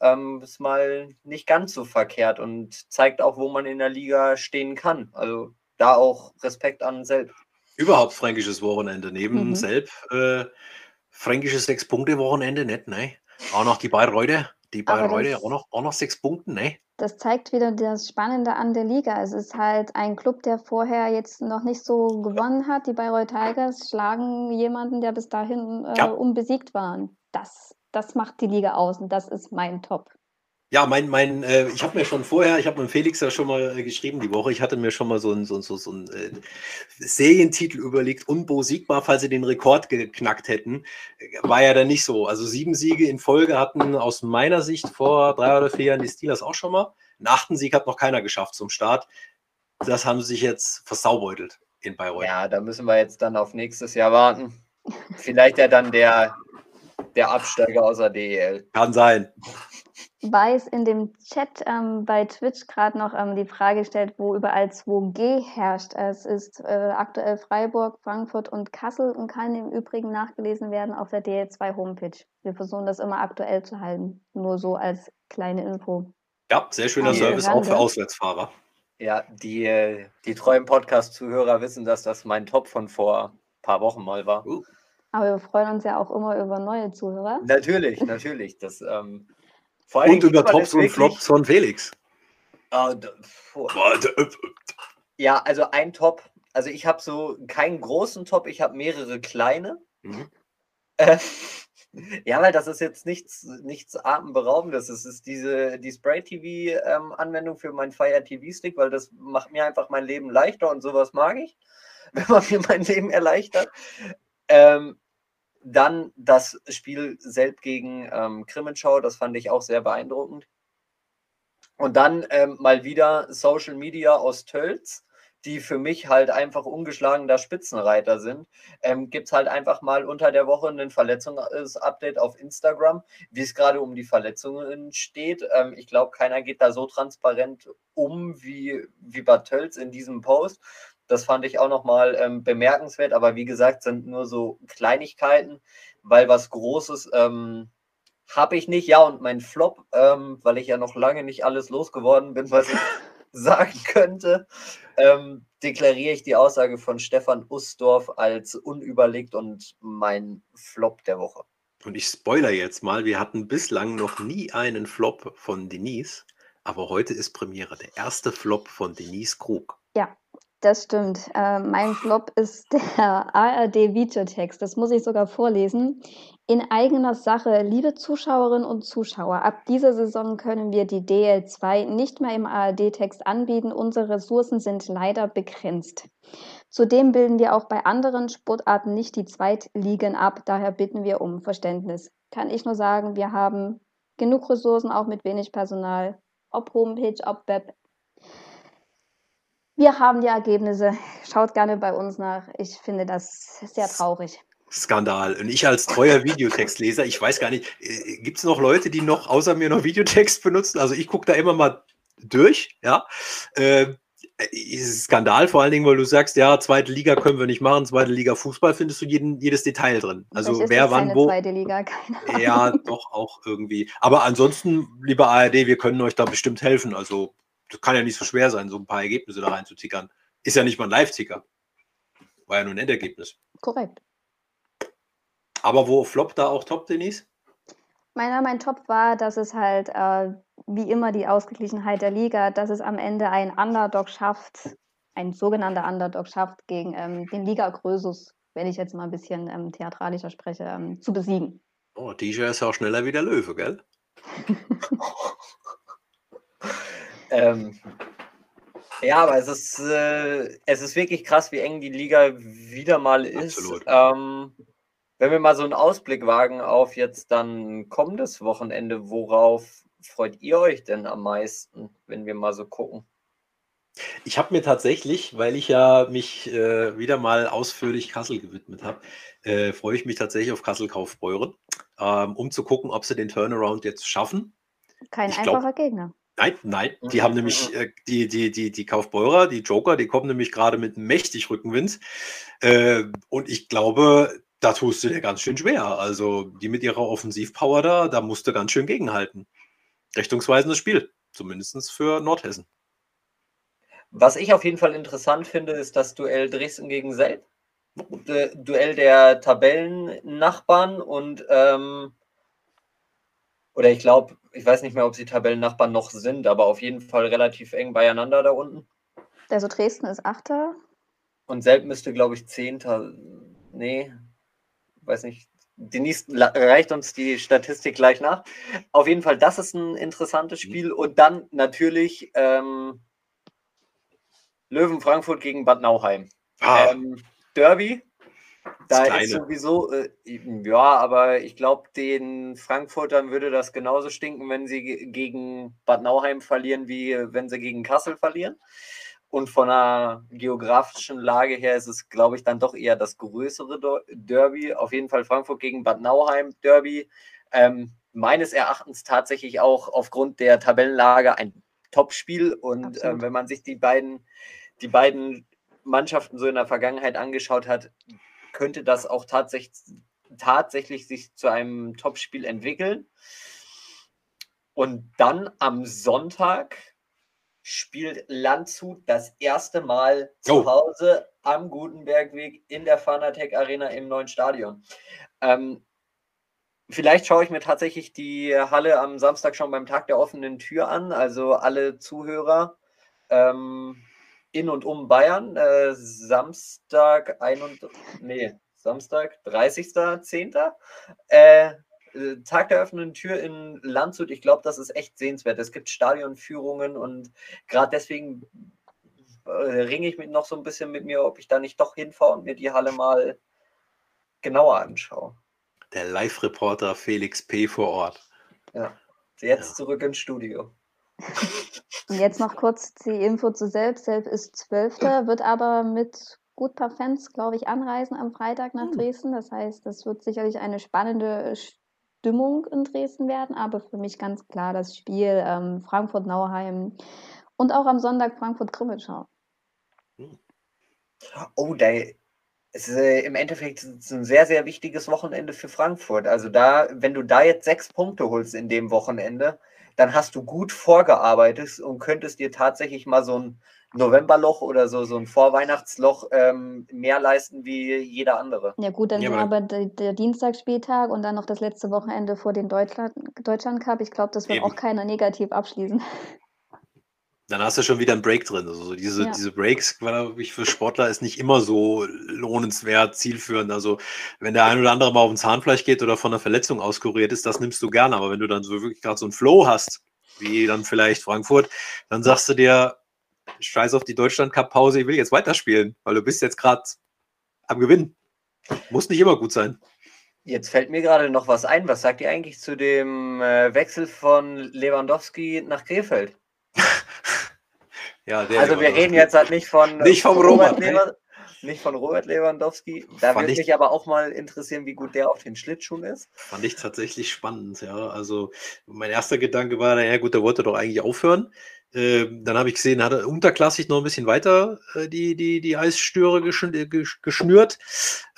Ähm, ist mal nicht ganz so verkehrt und zeigt auch, wo man in der Liga stehen kann. Also da auch Respekt an Selb. Überhaupt fränkisches Wochenende. Neben mhm. Selb äh, fränkisches Sechs-Punkte-Wochenende, nicht, ne? Auch noch die Bayreuther. Die Bayreuther auch noch, auch noch sechs Punkte, ne? Das zeigt wieder das Spannende an der Liga. Es ist halt ein Club, der vorher jetzt noch nicht so gewonnen hat. Die Bayreuth Tigers schlagen jemanden, der bis dahin äh, ja. unbesiegt war. Das, das macht die Liga aus und das ist mein Top. Ja, mein, mein, äh, ich habe mir schon vorher, ich habe mit Felix ja schon mal äh, geschrieben die Woche, ich hatte mir schon mal so einen so, so, so ein, äh, Serientitel überlegt, unbesiegbar, falls sie den Rekord geknackt hätten. War ja dann nicht so. Also sieben Siege in Folge hatten aus meiner Sicht vor drei oder vier Jahren die Steelers auch schon mal. Einen achten Sieg hat noch keiner geschafft zum Start. Das haben sie sich jetzt versaubeutelt in Bayreuth. Ja, da müssen wir jetzt dann auf nächstes Jahr warten. Vielleicht ja dann der, der Absteiger aus der DEL. Kann sein. Weiß in dem Chat ähm, bei Twitch gerade noch ähm, die Frage stellt, wo überall 2G herrscht. Es ist äh, aktuell Freiburg, Frankfurt und Kassel und kann im Übrigen nachgelesen werden auf der DL2 Homepage. Wir versuchen das immer aktuell zu halten. Nur so als kleine Info. Ja, sehr schöner die Service Rande. auch für Auswärtsfahrer. Ja, die, äh, die treuen Podcast-Zuhörer wissen, dass das mein Top von vor ein paar Wochen mal war. Uh. Aber wir freuen uns ja auch immer über neue Zuhörer. Natürlich, natürlich. Das ähm, und über Tops und Flops von Felix. Uh, ja, also ein Top. Also ich habe so keinen großen Top, ich habe mehrere kleine. Mhm. Äh, *laughs* ja, weil das ist jetzt nichts, nichts Atemberaubendes. Es ist diese die Spray TV-Anwendung ähm, für meinen Fire TV-Stick, weil das macht mir einfach mein Leben leichter und sowas mag ich, *laughs* wenn man mir mein Leben erleichtert. Ähm, dann das Spiel selbst gegen ähm, Krimenschau, das fand ich auch sehr beeindruckend. Und dann ähm, mal wieder Social Media aus Tölz, die für mich halt einfach ungeschlagener Spitzenreiter sind. Ähm, Gibt es halt einfach mal unter der Woche ein Verletzungsupdate auf Instagram, wie es gerade um die Verletzungen steht. Ähm, ich glaube, keiner geht da so transparent um wie, wie bei Tölz in diesem Post. Das fand ich auch nochmal ähm, bemerkenswert, aber wie gesagt, sind nur so Kleinigkeiten, weil was Großes ähm, habe ich nicht. Ja, und mein Flop, ähm, weil ich ja noch lange nicht alles losgeworden bin, was ich *laughs* sagen könnte, ähm, deklariere ich die Aussage von Stefan Usdorf als unüberlegt und mein Flop der Woche. Und ich spoiler jetzt mal, wir hatten bislang noch nie einen Flop von Denise. aber heute ist Premiere, der erste Flop von Denise Krug. Das stimmt. Äh, mein Flop ist *laughs* der ARD-Videotext. Das muss ich sogar vorlesen. In eigener Sache, liebe Zuschauerinnen und Zuschauer, ab dieser Saison können wir die DL2 nicht mehr im ARD-Text anbieten. Unsere Ressourcen sind leider begrenzt. Zudem bilden wir auch bei anderen Sportarten nicht die Zweitligen ab. Daher bitten wir um Verständnis. Kann ich nur sagen, wir haben genug Ressourcen, auch mit wenig Personal, ob Homepage, ob Web, wir haben die Ergebnisse. Schaut gerne bei uns nach. Ich finde das sehr traurig. Skandal. Und ich als treuer Videotextleser, ich weiß gar nicht, äh, gibt es noch Leute, die noch außer mir noch Videotext benutzen? Also ich gucke da immer mal durch, ja. Äh, ist Skandal, vor allen Dingen, weil du sagst, ja, zweite Liga können wir nicht machen, zweite Liga Fußball findest du jeden, jedes Detail drin. Also wer wann wo. Zweite Liga, keine *laughs* Ja, doch auch irgendwie. Aber ansonsten, lieber ARD, wir können euch da bestimmt helfen. Also kann ja nicht so schwer sein, so ein paar Ergebnisse da reinzutickern. Ist ja nicht mal ein Live-Ticker. War ja nur ein Endergebnis. Korrekt. Aber wo floppt da auch Top, Denise? Meiner, mein Top war, dass es halt äh, wie immer die Ausgeglichenheit der Liga, dass es am Ende ein Underdog schafft, ein sogenannter Underdog schafft, gegen ähm, den Liga Grösus, wenn ich jetzt mal ein bisschen ähm, theatralischer spreche, ähm, zu besiegen. Oh, DJ ist auch schneller wie der Löwe, gell? *laughs* Ähm, ja, aber es ist, äh, es ist wirklich krass, wie eng die Liga wieder mal ist. Ähm, wenn wir mal so einen Ausblick wagen auf jetzt dann kommendes Wochenende, worauf freut ihr euch denn am meisten, wenn wir mal so gucken? Ich habe mir tatsächlich, weil ich ja mich äh, wieder mal ausführlich Kassel gewidmet habe, äh, freue ich mich tatsächlich auf Kassel Kaufbeuren, ähm, um zu gucken, ob sie den Turnaround jetzt schaffen. Kein ich einfacher glaub, Gegner. Nein, nein, die haben nämlich äh, die, die, die, die Kaufbeurer, die Joker, die kommen nämlich gerade mit mächtig Rückenwind. Äh, und ich glaube, da tust du dir ganz schön schwer. Also die mit ihrer Offensivpower da, da musst du ganz schön gegenhalten. Richtungsweisendes Spiel, zumindest für Nordhessen. Was ich auf jeden Fall interessant finde, ist das Duell Dresden gegen Selb. Duell der Tabellennachbarn und ähm, oder ich glaube, ich weiß nicht mehr, ob sie Tabellennachbarn noch sind, aber auf jeden Fall relativ eng beieinander da unten. Also Dresden ist Achter. Und Selb müsste, glaube ich, Zehnter. Nee, weiß nicht. Denise reicht uns die Statistik gleich nach. Auf jeden Fall, das ist ein interessantes mhm. Spiel. Und dann natürlich ähm, Löwen Frankfurt gegen Bad Nauheim. Ah. Ähm, Derby, da ist sowieso, äh, ja, aber ich glaube, den Frankfurtern würde das genauso stinken, wenn sie gegen Bad Nauheim verlieren, wie wenn sie gegen Kassel verlieren. Und von der geografischen Lage her ist es, glaube ich, dann doch eher das größere Derby. Auf jeden Fall Frankfurt gegen Bad Nauheim Derby. Ähm, meines Erachtens tatsächlich auch aufgrund der Tabellenlage ein Topspiel. Und äh, wenn man sich die beiden, die beiden Mannschaften so in der Vergangenheit angeschaut hat, könnte das auch tatsächlich, tatsächlich sich zu einem Topspiel entwickeln. Und dann am Sonntag spielt Landshut das erste Mal zu oh. Hause am Gutenbergweg in der Fanatec Arena im neuen Stadion. Ähm, vielleicht schaue ich mir tatsächlich die Halle am Samstag schon beim Tag der offenen Tür an. Also alle Zuhörer. Ähm, in und um Bayern. Äh, Samstag, ein und, nee, Samstag, 30.10. Äh, Tag der öffnenden Tür in Landshut. Ich glaube, das ist echt sehenswert. Es gibt Stadionführungen und gerade deswegen äh, ringe ich mich noch so ein bisschen mit mir, ob ich da nicht doch hinfahre und mir die Halle mal genauer anschaue. Der Live-Reporter Felix P. vor Ort. Ja, jetzt ja. zurück ins Studio. *laughs* Und jetzt noch kurz die Info zu Selbst. Selbst ist Zwölfter, *clears throat* wird aber mit gut paar Fans, glaube ich, anreisen am Freitag nach hm. Dresden. Das heißt, das wird sicherlich eine spannende Stimmung in Dresden werden, aber für mich ganz klar das Spiel ähm, Frankfurt-Nauheim und auch am Sonntag Frankfurt-Grimmitschau. Hm. Oh, da ist äh, im Endeffekt ein sehr, sehr wichtiges Wochenende für Frankfurt. Also da, wenn du da jetzt sechs Punkte holst in dem Wochenende, dann hast du gut vorgearbeitet und könntest dir tatsächlich mal so ein Novemberloch oder so, so ein Vorweihnachtsloch ähm, mehr leisten wie jeder andere. Ja gut, dann ja, aber der, der Dienstagsspieltag und dann noch das letzte Wochenende vor dem Deutschland, Deutschland Cup. Ich glaube, das wird eben. auch keiner negativ abschließen. Dann hast du schon wieder einen Break drin. Also diese, Ja. diese Breaks, glaube ich, für Sportler ist nicht immer so lohnenswert, zielführend. Also wenn der ein oder andere mal auf den Zahnfleisch geht oder von einer Verletzung auskuriert ist, das nimmst du gerne. Aber wenn du dann so wirklich gerade so einen Flow hast, wie dann vielleicht Frankfurt, dann sagst du dir, scheiß auf die Deutschland-Cup-Pause, ich will jetzt weiterspielen, weil du bist jetzt gerade am Gewinnen. Muss nicht immer gut sein. Jetzt fällt mir gerade noch was ein. Was sagt ihr eigentlich zu dem äh, Wechsel von Lewandowski nach Krefeld? Ja, Also wir reden jetzt halt nicht von Nicht vom Robert Robert? Lewa- nicht von Robert Lewandowski. Da würde ich- mich aber auch mal interessieren, wie gut der auf den Schlittschuhen ist. Fand ich tatsächlich spannend, ja. Also mein erster Gedanke war, ja gut, der wollte doch eigentlich aufhören. Ähm, dann habe ich gesehen, hat er unterklassig noch ein bisschen weiter äh, die, die, die Eisstöre äh, gesch geschnürt.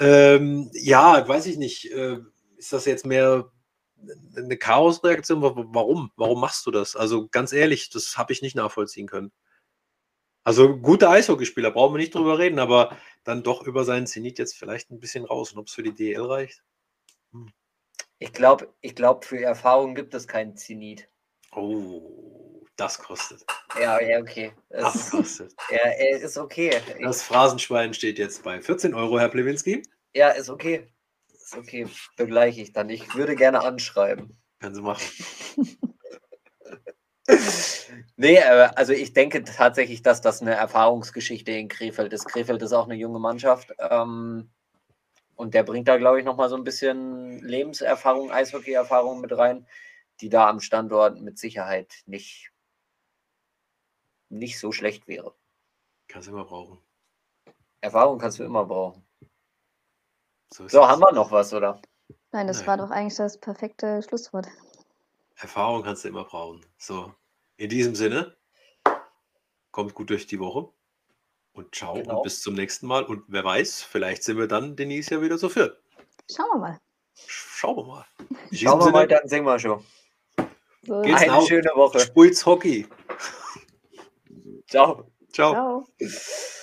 Ähm, ja, weiß ich nicht. Äh, ist das jetzt mehr eine Chaosreaktion? Wa- Warum? Warum machst du das? Also ganz ehrlich, das habe ich nicht nachvollziehen können. Also guter Eishockeyspieler, brauchen wir nicht drüber reden, aber dann doch über seinen Zenit jetzt vielleicht ein bisschen raus. Und ob es für die DL reicht? Ich glaube, ich glaub, für Erfahrung gibt es keinen Zenit. Oh, das kostet. Ja, ja, okay. Das Es, kostet. *laughs* ja, er ist okay. Das Phrasenschwein steht jetzt bei 14 Euro, Herr Plewinski. ja, ist okay. Ist okay. Begleiche ich dann. Ich würde gerne anschreiben. Können Sie machen. *laughs* Nee, äh, also ich denke tatsächlich, dass das eine Erfahrungsgeschichte in Krefeld ist. Krefeld ist auch eine junge Mannschaft. Ähm, und der bringt da, glaube ich, nochmal so ein bisschen Lebenserfahrung, Eishockey-Erfahrung mit rein, die da am Standort mit Sicherheit nicht, nicht so schlecht wäre. Kannst du immer brauchen. Erfahrung kannst du immer brauchen. So, So, haben wir noch was, oder? Nein, das Nein. war doch eigentlich das perfekte Schlusswort. Erfahrung kannst du immer brauchen. So, in diesem Sinne, kommt gut durch die Woche und ciao Genau. und bis zum nächsten Mal. Und wer weiß, vielleicht sind wir dann Denise ja wieder so fit. Schauen wir mal. Schauen wir mal. Schauen wir mal, Sinne, dann singen wir schon. So, Geht's Eine nach- schöne Woche. Spulz Hockey. Ciao. Ciao. ciao.